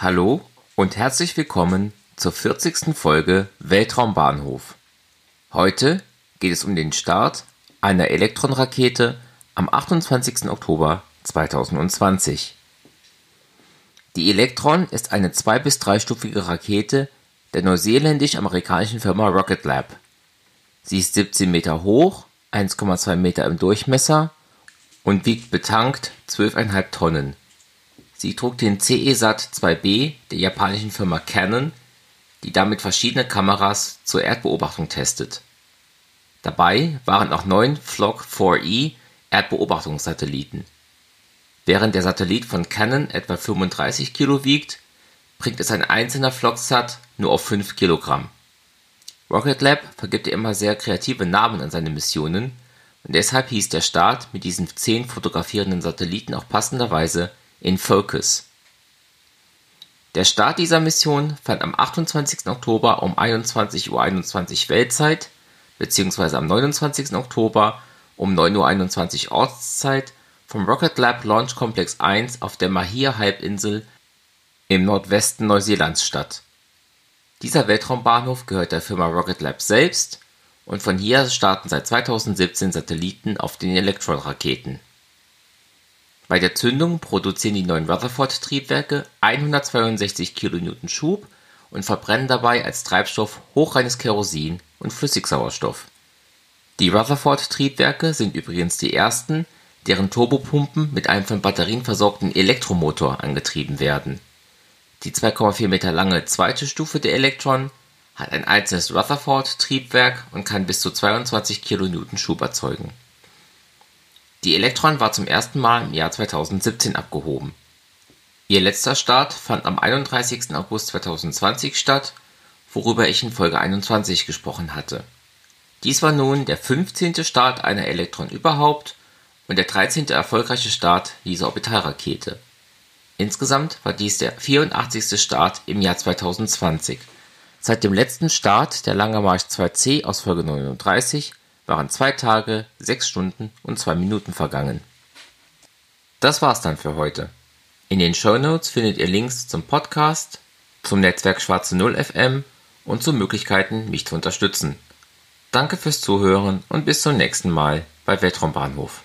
Hallo und herzlich willkommen zur 40. Folge Weltraumbahnhof. Heute geht es um den Start einer Elektronrakete am 28. Oktober 2020. Die Elektron ist eine zwei- bis dreistufige Rakete der neuseeländisch-amerikanischen Firma Rocket Lab. Sie ist 17 Meter hoch, 1,2 Meter im Durchmesser und wiegt betankt 12,5 Tonnen. Sie trug den CESat-2B der japanischen Firma Canon, die damit verschiedene Kameras zur Erdbeobachtung testet. Dabei waren auch neun Flock 4E Erdbeobachtungssatelliten. Während der Satellit von Canon etwa 35 Kilo wiegt, bringt es ein einzelner Flocksat nur auf 5 Kilogramm. Rocket Lab vergibt immer sehr kreative Namen an seine Missionen und deshalb hieß der Start mit diesen zehn fotografierenden Satelliten auch passenderweise in Focus. Der Start dieser Mission fand am 28. Oktober um 21:21 Uhr ,21 Weltzeit bzw. am 29. Oktober um 9:21 Uhr Ortszeit vom Rocket Lab Launch Complex 1 auf der Mahia-Halbinsel im Nordwesten Neuseelands statt. Dieser Weltraumbahnhof gehört der Firma Rocket Lab selbst und von hier starten seit 2017 Satelliten auf den Electron-Raketen bei der Zündung produzieren die neuen Rutherford-Triebwerke 162 kN Schub und verbrennen dabei als Treibstoff hochreines Kerosin und Flüssigsauerstoff. Die Rutherford-Triebwerke sind übrigens die ersten, deren Turbopumpen mit einem von Batterien versorgten Elektromotor angetrieben werden. Die 2,4 Meter lange zweite Stufe der Electron hat ein einzelnes Rutherford-Triebwerk und kann bis zu 22 kN Schub erzeugen die Electron war zum ersten Mal im Jahr 2017 abgehoben. Ihr letzter Start fand am 31. August 2020 statt, worüber ich in Folge 21 gesprochen hatte. Dies war nun der 15. Start einer Electron überhaupt und der 13. erfolgreiche Start dieser Orbitalrakete. Insgesamt war dies der 84. Start im Jahr 2020. Seit dem letzten Start der Lange Marsch 2C aus Folge 39 waren zwei Tage, sechs Stunden und zwei Minuten vergangen. Das war's dann für heute. In den Show Notes findet ihr Links zum Podcast, zum Netzwerk Schwarze Null FM und zu Möglichkeiten, mich zu unterstützen. Danke fürs Zuhören und bis zum nächsten Mal bei Weltraumbahnhof.